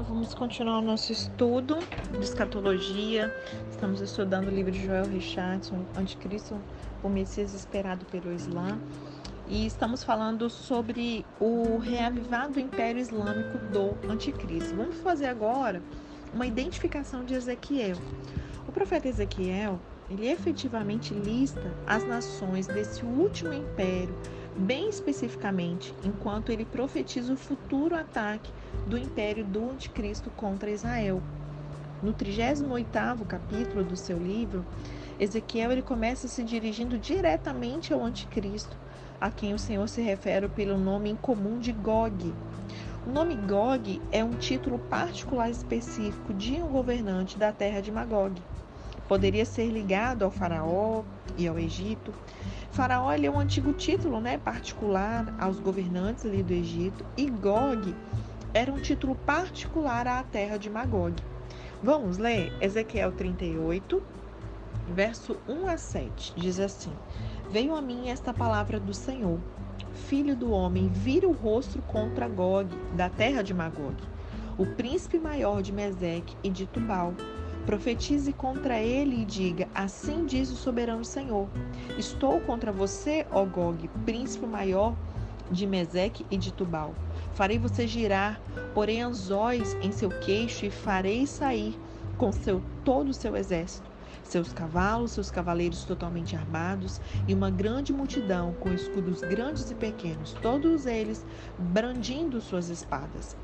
Vamos continuar o nosso estudo de escatologia. Estamos estudando o livro de Joel Richardson, Anticristo, o Messias esperado pelo Islã. E estamos falando sobre o reavivado Império Islâmico do Anticristo. Vamos fazer agora uma identificação de Ezequiel. O profeta Ezequiel, ele efetivamente lista as nações desse último império bem especificamente, enquanto ele profetiza o futuro ataque do império do anticristo contra Israel. No 38º capítulo do seu livro, Ezequiel ele começa se dirigindo diretamente ao anticristo, a quem o Senhor se refere pelo nome incomum de Gog. O nome Gog é um título particular específico de um governante da terra de Magog. Poderia ser ligado ao faraó e ao Egito, Faraó é um antigo título né, particular aos governantes ali do Egito e Gog era um título particular à terra de Magog. Vamos ler Ezequiel 38, verso 1 a 7. Diz assim: Veio a mim esta palavra do Senhor, filho do homem, vira o rosto contra Gog, da terra de Magog, o príncipe maior de Meseque e de Tubal Profetize contra ele e diga: Assim diz o soberano Senhor: Estou contra você, ó Gog, príncipe maior de Meseque e de Tubal. Farei você girar, porém anzóis em seu queixo, e farei sair com seu todo o seu exército, seus cavalos, seus cavaleiros totalmente armados, e uma grande multidão com escudos grandes e pequenos, todos eles brandindo suas espadas.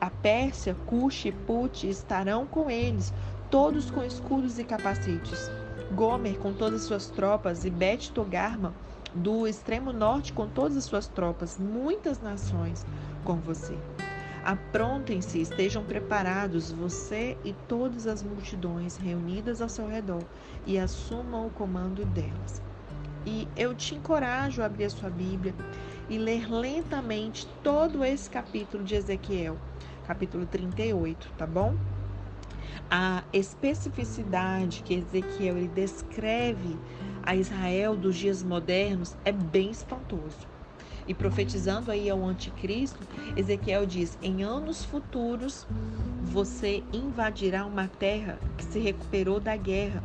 A Pérsia, Cuxi e Put estarão com eles, todos com escudos e capacetes. Gomer com todas as suas tropas e Bet Togarma do extremo norte com todas as suas tropas, muitas nações com você. Aprontem-se, estejam preparados, você e todas as multidões reunidas ao seu redor, e assumam o comando delas. E eu te encorajo a abrir a sua Bíblia e ler lentamente todo esse capítulo de Ezequiel, capítulo 38, tá bom? A especificidade que Ezequiel ele descreve a Israel dos dias modernos é bem espantoso. E profetizando aí ao anticristo, Ezequiel diz: em anos futuros você invadirá uma terra que se recuperou da guerra,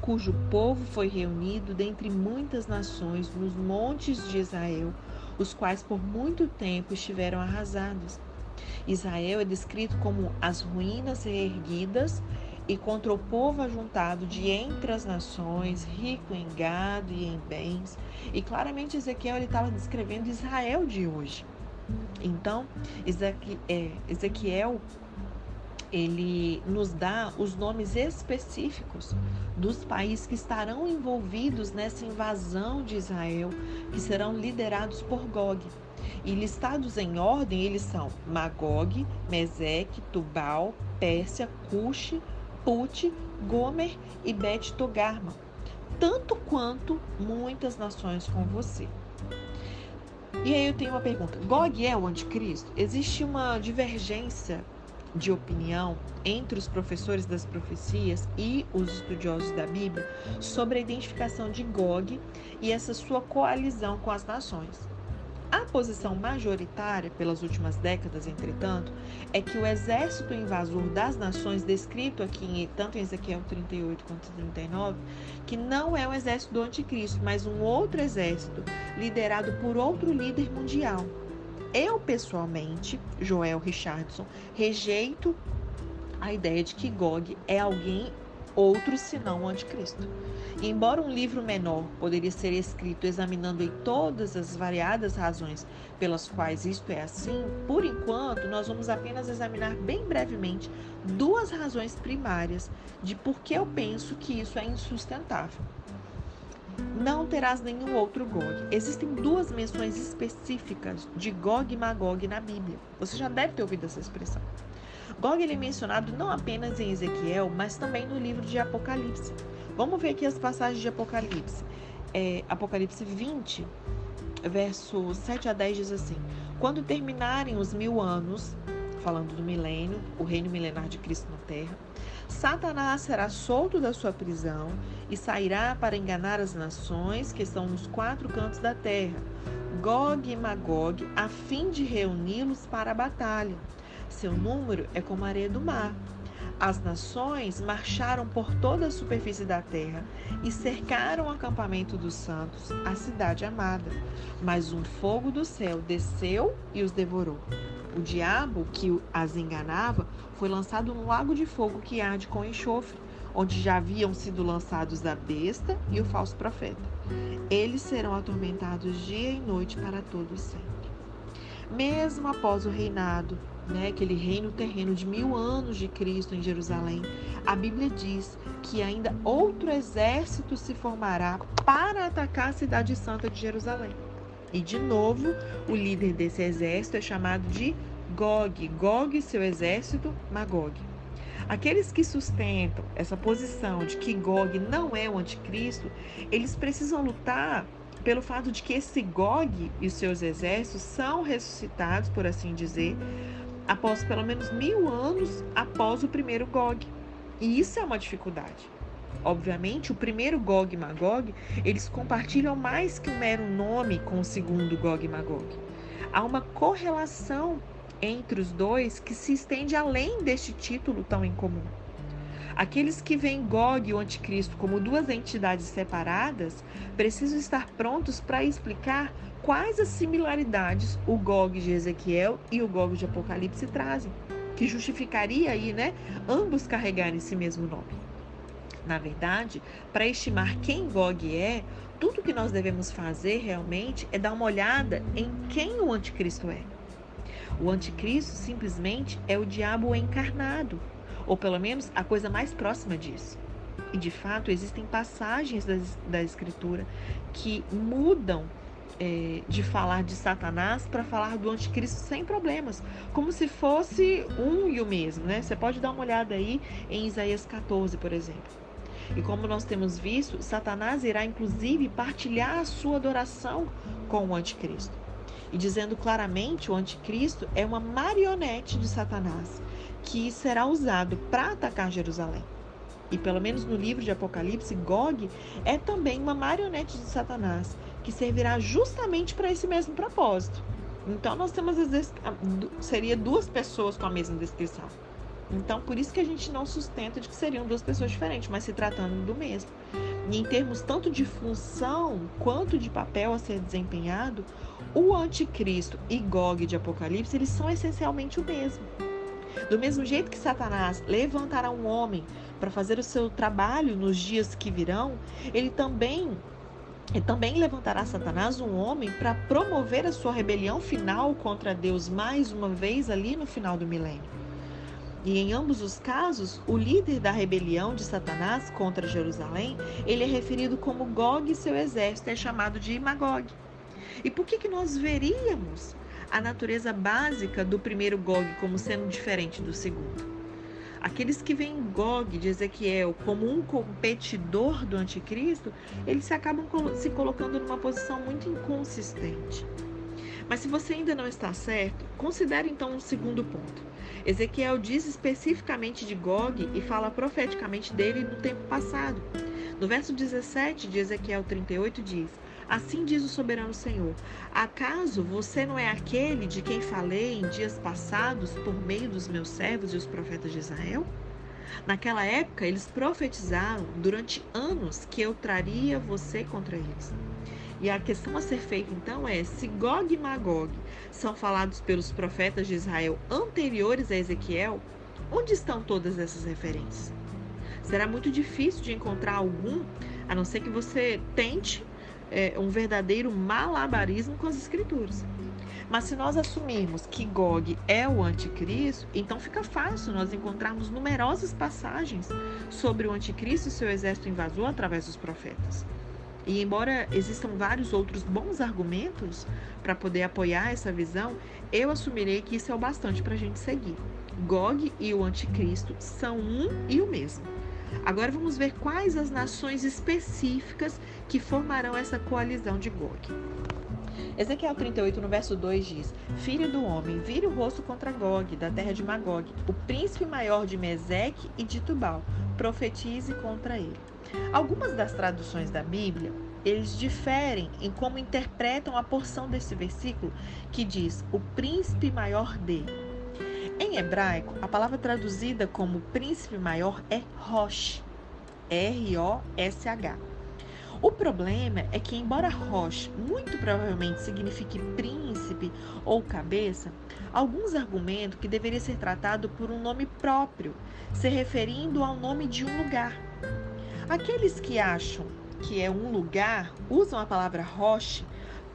cujo povo foi reunido dentre muitas nações nos montes de Israel, os quais por muito tempo estiveram arrasados. Israel é descrito como as ruínas reerguidas e contra o povo ajuntado de entre as nações, rico em gado e em bens. E claramente Ezequiel estava descrevendo Israel de hoje. Então, é, Ezequiel ele nos dá os nomes específicos dos países que estarão envolvidos nessa invasão de Israel, que serão liderados por Gog. E listados em ordem, eles são Magog, Meseque, Tubal, Pérsia, Cuxi, Put, Gomer e Bet Togarma, tanto quanto muitas nações com você. E aí eu tenho uma pergunta: Gog é o anticristo? Existe uma divergência de opinião entre os professores das profecias e os estudiosos da Bíblia sobre a identificação de Gog e essa sua coalizão com as nações. A posição majoritária pelas últimas décadas, entretanto, é que o exército invasor das nações, descrito aqui tanto em Ezequiel 38 quanto 39, que não é o exército do anticristo, mas um outro exército liderado por outro líder mundial. Eu, pessoalmente, Joel Richardson, rejeito a ideia de que Gog é alguém outro senão o anticristo. E embora um livro menor poderia ser escrito examinando em todas as variadas razões pelas quais isto é assim, por enquanto nós vamos apenas examinar bem brevemente duas razões primárias de por que eu penso que isso é insustentável. Não terás nenhum outro Gog. Existem duas menções específicas de Gog e Magog na Bíblia. Você já deve ter ouvido essa expressão. Gog ele é mencionado não apenas em Ezequiel, mas também no livro de Apocalipse. Vamos ver aqui as passagens de Apocalipse. É, Apocalipse 20, verso 7 a 10 diz assim: Quando terminarem os mil anos, falando do milênio, o reino milenar de Cristo na terra, Satanás será solto da sua prisão e sairá para enganar as nações que estão nos quatro cantos da terra, Gog e Magog, a fim de reuni-los para a batalha Seu número é como a areia do mar. As nações marcharam por toda a superfície da terra e cercaram o acampamento dos santos, a cidade amada. Mas um fogo do céu desceu e os devorou. O diabo que as enganava foi lançado no lago de fogo que arde com enxofre, onde já haviam sido lançados a besta e o falso profeta. Eles serão atormentados dia e noite para todos sempre. Mesmo após o reinado né, aquele reino terreno de mil anos de Cristo em Jerusalém, a Bíblia diz que ainda outro exército se formará para atacar a cidade santa de Jerusalém. E de novo, o líder desse exército é chamado de Gog. Gog, seu exército, Magog. Aqueles que sustentam essa posição de que Gog não é o anticristo, eles precisam lutar pelo fato de que esse Gog e seus exércitos são ressuscitados, por assim dizer, após pelo menos mil anos após o primeiro Gog. E isso é uma dificuldade. Obviamente, o primeiro Gog e Magog, eles compartilham mais que um mero nome com o segundo Gog e Magog. Há uma correlação entre os dois que se estende além deste título tão incomum. Aqueles que veem Gog e o Anticristo como duas entidades separadas precisam estar prontos para explicar quais as similaridades o Gog de Ezequiel e o Gog de Apocalipse trazem, que justificaria aí, né, ambos carregarem esse mesmo nome. Na verdade, para estimar quem Gog é, tudo que nós devemos fazer realmente é dar uma olhada em quem o anticristo é. O anticristo simplesmente é o diabo encarnado, ou pelo menos a coisa mais próxima disso. E de fato, existem passagens da, da Escritura que mudam é, de falar de Satanás para falar do anticristo sem problemas, como se fosse um e o mesmo, né? Você pode dar uma olhada aí em Isaías 14, por exemplo. E como nós temos visto, Satanás irá inclusive partilhar a sua adoração com o anticristo. E dizendo claramente, o anticristo é uma marionete de Satanás que será usado para atacar Jerusalém. E pelo menos no livro de Apocalipse, Gog é também uma marionete de Satanás, que servirá justamente para esse mesmo propósito. Então nós temos às vezes seria duas pessoas com a mesma descrição. Então por isso que a gente não sustenta de que seriam duas pessoas diferentes, mas se tratando do mesmo. E em termos tanto de função quanto de papel a ser desempenhado, o anticristo e Gog de Apocalipse, eles são essencialmente o mesmo. Do mesmo jeito que Satanás levantará um homem para fazer o seu trabalho nos dias que virão, ele também e também levantará Satanás um homem para promover a sua rebelião final contra Deus mais uma vez ali no final do milênio. E em ambos os casos, o líder da rebelião de Satanás contra Jerusalém, ele é referido como Gog e seu exército é chamado de Magog. E por que, que nós veríamos a natureza básica do primeiro Gog como sendo diferente do segundo. Aqueles que veem Gog de Ezequiel como um competidor do anticristo, eles se acabam se colocando numa posição muito inconsistente. Mas se você ainda não está certo, considere então um segundo ponto. Ezequiel diz especificamente de Gog e fala profeticamente dele no tempo passado. No verso 17 de Ezequiel 38 diz: Assim diz o soberano Senhor: Acaso você não é aquele de quem falei em dias passados por meio dos meus servos e os profetas de Israel? Naquela época, eles profetizaram durante anos que eu traria você contra eles. E a questão a ser feita então é: se Gog e Magog são falados pelos profetas de Israel anteriores a Ezequiel, onde estão todas essas referências? Será muito difícil de encontrar algum, a não ser que você tente é, um verdadeiro malabarismo com as escrituras. Mas se nós assumirmos que Gog é o anticristo, então fica fácil nós encontrarmos numerosas passagens sobre o anticristo e seu exército invasor através dos profetas. E embora existam vários outros bons argumentos para poder apoiar essa visão, eu assumirei que isso é o bastante para a gente seguir. Gog e o anticristo são um e o mesmo. Agora vamos ver quais as nações específicas que formarão essa coalizão de Gog. Ezequiel 38, no verso 2 diz: Filho do homem, vire o rosto contra Gog, da terra de Magog, o príncipe maior de Meseque e de Tubal. Profetize contra ele. Algumas das traduções da Bíblia, eles diferem em como interpretam a porção desse versículo que diz: o príncipe maior de. Em hebraico, a palavra traduzida como príncipe maior é Rosh, R-O-S-H. O problema é que, embora Rosh muito provavelmente signifique príncipe ou cabeça, alguns argumentam que deveria ser tratado por um nome próprio, se referindo ao nome de um lugar. Aqueles que acham que é um lugar usam a palavra Rosh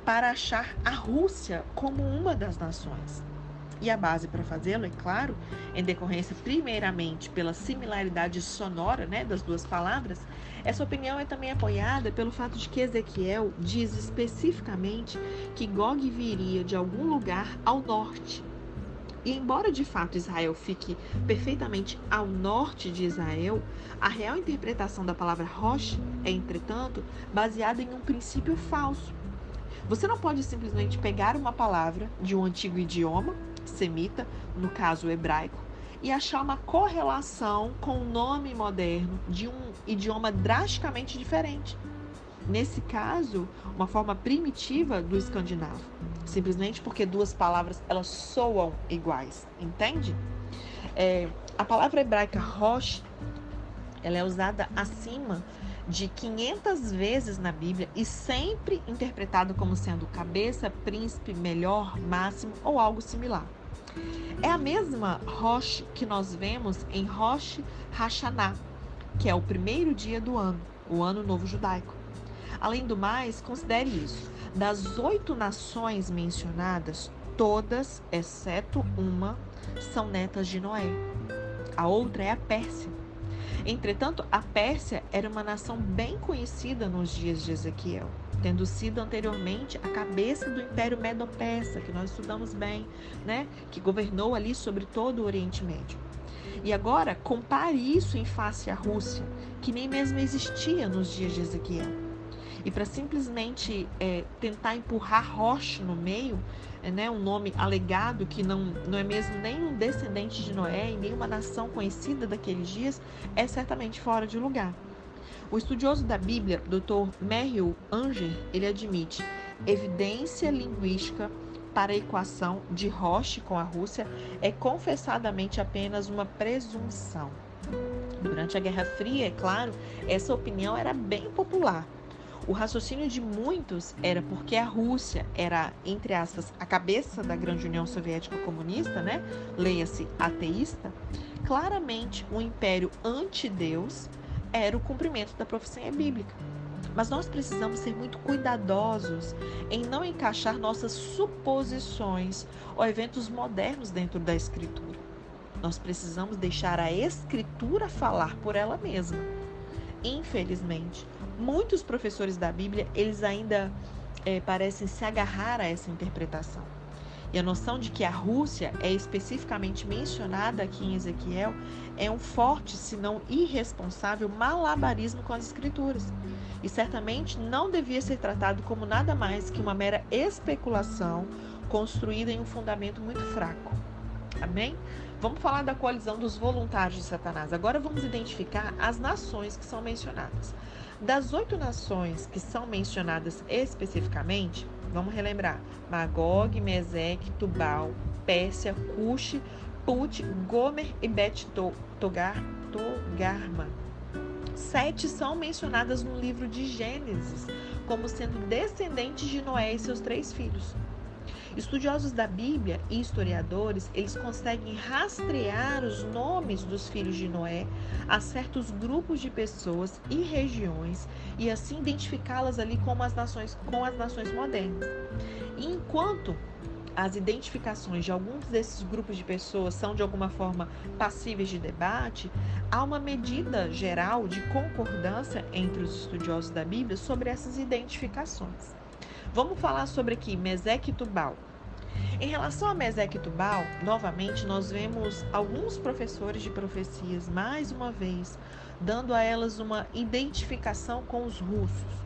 para achar a Rússia como uma das nações. E a base para fazê-lo, é claro, em decorrência primeiramente pela similaridade sonora né, das duas palavras, essa opinião é também apoiada pelo fato de que Ezequiel diz especificamente que Gog viria de algum lugar ao norte. E embora de fato Israel fique perfeitamente ao norte de Israel, a real interpretação da palavra Rosh é, entretanto, baseada em um princípio falso. Você não pode simplesmente pegar uma palavra de um antigo idioma semita, no caso hebraico, e achar uma correlação com o nome moderno de um idioma drasticamente diferente. Nesse caso, uma forma primitiva do escandinavo, simplesmente porque duas palavras elas soam iguais, entende? É, a palavra hebraica rosh, ela é usada acima de 500 vezes na Bíblia e sempre interpretado como sendo cabeça, príncipe, melhor, máximo ou algo similar. É a mesma Rosh que nós vemos em Rosh Hashanah, que é o primeiro dia do ano, o ano novo judaico. Além do mais, considere isso: das oito nações mencionadas, todas, exceto uma, são netas de Noé. A outra é a Pérsia. Entretanto, a Pérsia era uma nação bem conhecida nos dias de Ezequiel tendo sido anteriormente a cabeça do Império Medo-Persa, que nós estudamos bem, né? que governou ali sobre todo o Oriente Médio. E agora, compare isso em face à Rússia, que nem mesmo existia nos dias de Ezequiel. E para simplesmente é, tentar empurrar Roche no meio, é, né, um nome alegado que não, não é mesmo nem um descendente de Noé e nem uma nação conhecida daqueles dias, é certamente fora de lugar. O estudioso da Bíblia, Dr. Merrill Anger, ele admite evidência linguística para a equação de Roche com a Rússia é confessadamente apenas uma presunção. Durante a Guerra Fria, é claro, essa opinião era bem popular. O raciocínio de muitos era porque a Rússia era, entre aspas, a cabeça da grande União Soviética comunista, né? Leia-se ateísta, claramente um império anti-Deus era o cumprimento da profecia bíblica. Mas nós precisamos ser muito cuidadosos em não encaixar nossas suposições ou eventos modernos dentro da Escritura. Nós precisamos deixar a Escritura falar por ela mesma. Infelizmente, muitos professores da Bíblia eles ainda é, parecem se agarrar a essa interpretação. E a noção de que a Rússia é especificamente mencionada aqui em Ezequiel é um forte, se não irresponsável, malabarismo com as Escrituras. E certamente não devia ser tratado como nada mais que uma mera especulação construída em um fundamento muito fraco. Amém? Vamos falar da coalizão dos voluntários de Satanás. Agora vamos identificar as nações que são mencionadas. Das oito nações que são mencionadas especificamente, vamos relembrar: Magog, Meseque, Tubal, Pérsia, Cush, Put, Gomer e Bet Togar, Togarma. Sete são mencionadas no livro de Gênesis como sendo descendentes de Noé e seus três filhos. Estudiosos da Bíblia e historiadores, eles conseguem rastrear os nomes dos filhos de Noé a certos grupos de pessoas e regiões e assim identificá-las ali como as nações com as nações modernas. E enquanto as identificações de alguns desses grupos de pessoas são de alguma forma passíveis de debate, há uma medida geral de concordância entre os estudiosos da Bíblia sobre essas identificações. Vamos falar sobre aqui Meseque e Tubal. Em relação a Meseque e Tubal, novamente nós vemos alguns professores de profecias, mais uma vez, dando a elas uma identificação com os russos.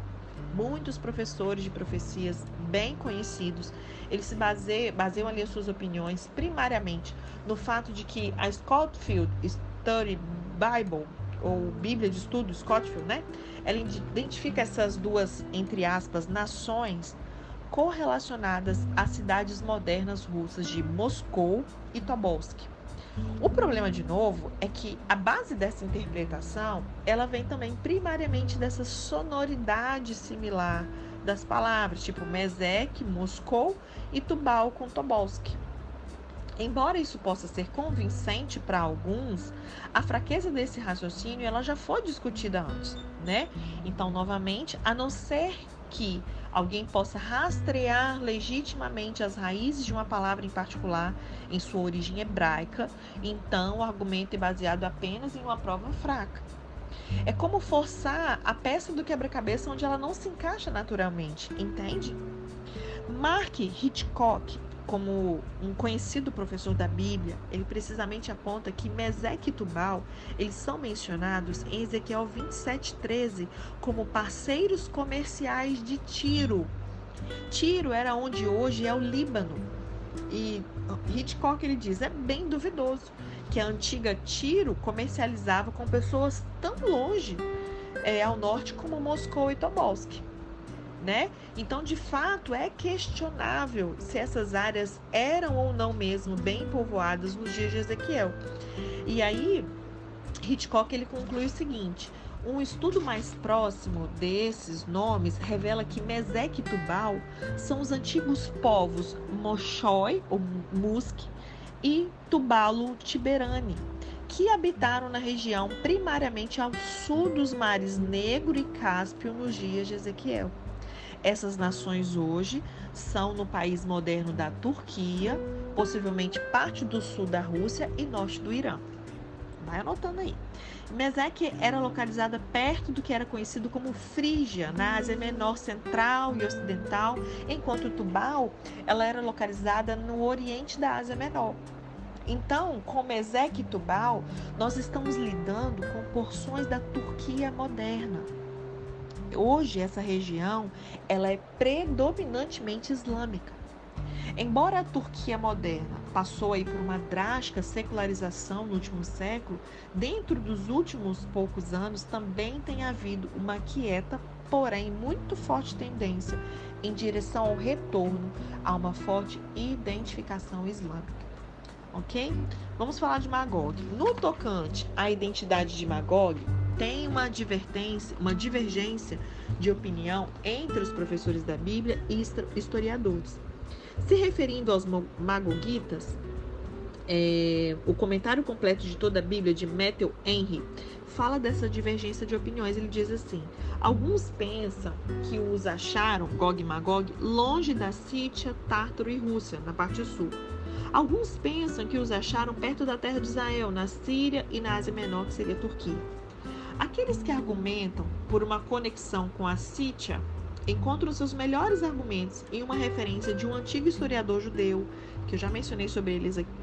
Muitos professores de profecias bem conhecidos, eles se baseiam, baseiam ali as suas opiniões primariamente no fato de que a Scottfield Study Bible ou Bíblia de Estudo, Scottfield, né? Ela identifica essas duas, entre aspas, nações correlacionadas às cidades modernas russas de Moscou e Tobolsk. O problema, de novo, é que a base dessa interpretação, ela vem também primariamente dessa sonoridade similar das palavras, tipo Mesek, Moscou e Tubal com Tobolsk. Embora isso possa ser convincente para alguns, a fraqueza desse raciocínio ela já foi discutida antes, né? Então, novamente, a não ser que alguém possa rastrear legitimamente as raízes de uma palavra em particular em sua origem hebraica, então o argumento é baseado apenas em uma prova fraca. É como forçar a peça do quebra-cabeça onde ela não se encaixa naturalmente, entende? Mark Hitchcock como um conhecido professor da Bíblia, ele precisamente aponta que Meseque e Tubal, eles são mencionados em Ezequiel 27:13 como parceiros comerciais de Tiro. Tiro era onde hoje é o Líbano. E Hitchcock ele diz, é bem duvidoso que a antiga Tiro comercializava com pessoas tão longe é, ao norte como Moscou e Tobolsk né? Então, de fato, é questionável se essas áreas eram ou não mesmo bem povoadas nos dias de Ezequiel. E aí, Hitchcock ele conclui o seguinte: um estudo mais próximo desses nomes revela que Mesec e Tubal são os antigos povos Moshoi ou Musk e Tubalo Tiberani, que habitaram na região primariamente ao sul dos mares Negro e Cáspio nos dias de Ezequiel. Essas nações hoje são no país moderno da Turquia, possivelmente parte do sul da Rússia e norte do Irã. Vai anotando aí. Mesec era localizada perto do que era conhecido como Frígia, na Ásia Menor Central e Ocidental, enquanto Tubal ela era localizada no oriente da Ásia Menor. Então, com Mesec e Tubal, nós estamos lidando com porções da Turquia moderna. Hoje essa região ela é predominantemente islâmica. Embora a Turquia moderna passou aí por uma drástica secularização no último século, dentro dos últimos poucos anos também tem havido uma quieta, porém muito forte tendência em direção ao retorno a uma forte identificação islâmica. Ok? Vamos falar de Magog. No tocante à identidade de Magog, tem uma advertência, uma divergência de opinião entre os professores da Bíblia e historiadores. Se referindo aos magogitas, é, o comentário completo de toda a Bíblia de Matthew Henry fala dessa divergência de opiniões. Ele diz assim: alguns pensam que os acharam, Gog e Magog, longe da Sítia, Tártaro e Rússia, na parte sul. Alguns pensam que os acharam perto da terra de Israel, na Síria e na Ásia Menor, que seria a Turquia. Aqueles que argumentam por uma conexão com a Sítia encontram seus melhores argumentos em uma referência de um antigo historiador judeu, que eu já mencionei sobre,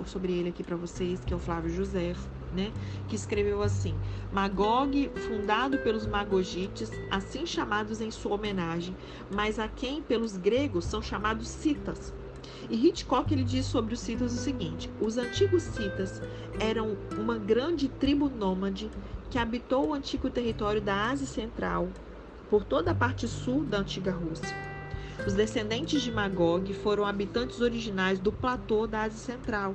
sobre ele aqui para vocês, que é o Flávio José, né, que escreveu assim: Magog, fundado pelos magogites, assim chamados em sua homenagem, mas a quem pelos gregos são chamados citas. E Hitchcock ele diz sobre os citas o seguinte: os antigos citas eram uma grande tribo nômade que habitou o antigo território da Ásia Central, por toda a parte sul da antiga Rússia. Os descendentes de Magog foram habitantes originais do platô da Ásia Central.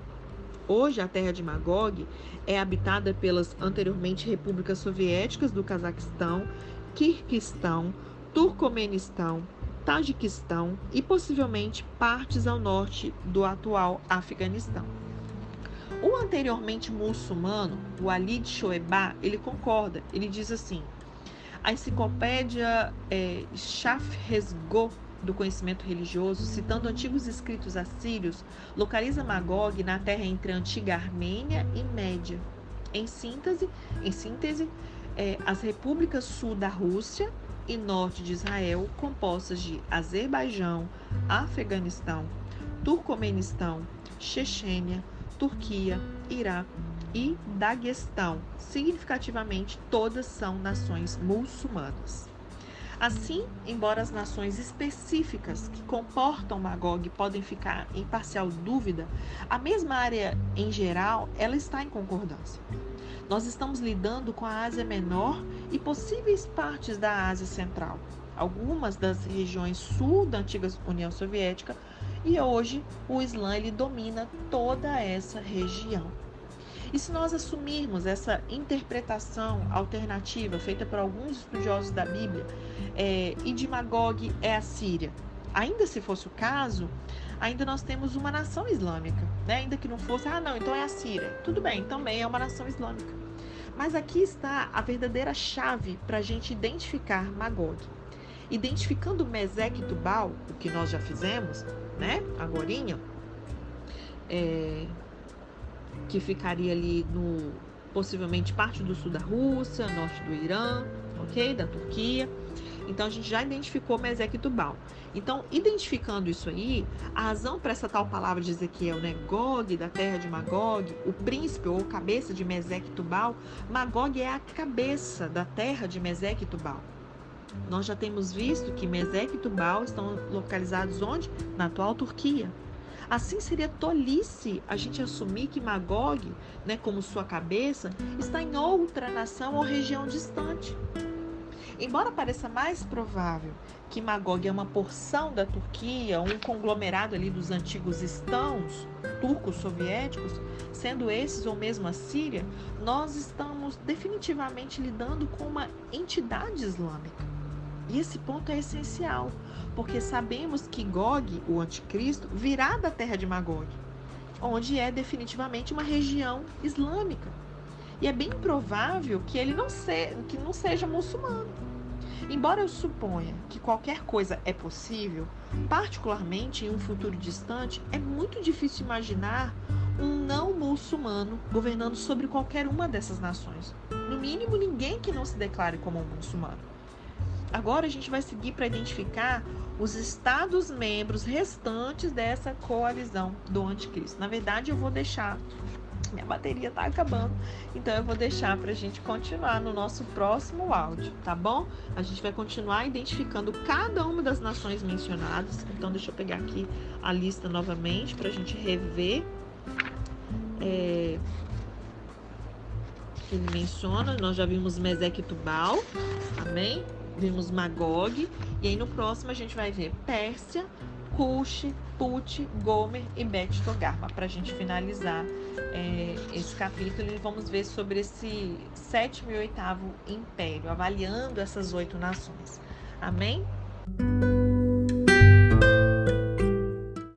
Hoje, a terra de Magog é habitada pelas anteriormente repúblicas soviéticas do Cazaquistão, Kirguistão, Turcomenistão, Tajiquistão e possivelmente partes ao norte do atual Afeganistão. O anteriormente muçulmano, o Ali de Shoeba, ele concorda. Ele diz assim: a enciclopédia é, do conhecimento religioso, citando antigos escritos assírios, localiza Magog na terra entre a antiga Armênia e Média. Em síntese, em síntese é, as repúblicas sul da Rússia e norte de Israel, compostas de Azerbaijão, Afeganistão, Turcomenistão, Chechênia, Turquia, Iraque e Daguestão. Significativamente, todas são nações muçulmanas. Assim, embora as nações específicas que comportam Magog podem ficar em parcial dúvida, a mesma área em geral ela está em concordância. Nós estamos lidando com a Ásia Menor e possíveis partes da Ásia Central. Algumas das regiões sul da antiga União Soviética e hoje o Islã ele domina toda essa região. E se nós assumirmos essa interpretação alternativa feita por alguns estudiosos da Bíblia, é, e de Magog é a Síria, ainda se fosse o caso, ainda nós temos uma nação islâmica, né? ainda que não fosse, ah, não, então é a Síria. Tudo bem, também é uma nação islâmica. Mas aqui está a verdadeira chave para a gente identificar Magog. Identificando Mesec e Tubal, o que nós já fizemos, né? Agorinha, é, que ficaria ali no possivelmente parte do sul da Rússia, norte do Irã, ok? Da Turquia. Então a gente já identificou Mesec Tubal. Então, identificando isso aí, a razão para essa tal palavra de Ezequiel, né? Gog, da terra de Magog, o príncipe ou cabeça de Mesec Tubal, Magog é a cabeça da terra de Mesec Tubal. Nós já temos visto que Mesec e Tubal estão localizados onde? Na atual Turquia. Assim seria tolice a gente assumir que Magog, né, como sua cabeça, está em outra nação ou região distante. Embora pareça mais provável que Magog é uma porção da Turquia, um conglomerado ali dos antigos estãos turcos soviéticos, sendo esses ou mesmo a Síria, nós estamos definitivamente lidando com uma entidade islâmica. E esse ponto é essencial, porque sabemos que Gog, o anticristo, virá da terra de Magog, onde é definitivamente uma região islâmica. E é bem provável que ele não, se, que não seja muçulmano. Embora eu suponha que qualquer coisa é possível, particularmente em um futuro distante, é muito difícil imaginar um não muçulmano governando sobre qualquer uma dessas nações. No mínimo, ninguém que não se declare como um muçulmano. Agora a gente vai seguir para identificar os estados-membros restantes dessa coalizão do anticristo. Na verdade, eu vou deixar. Minha bateria está acabando, então eu vou deixar para a gente continuar no nosso próximo áudio, tá bom? A gente vai continuar identificando cada uma das nações mencionadas. Então, deixa eu pegar aqui a lista novamente para a gente rever. É, ele menciona, nós já vimos Mesec e Tubal, amém? Vimos Magog, e aí no próximo a gente vai ver Pérsia, Cush, Put, Gomer e Bet Togarma, para a gente finalizar é, esse capítulo e vamos ver sobre esse sétimo e oitavo império, avaliando essas oito nações. Amém?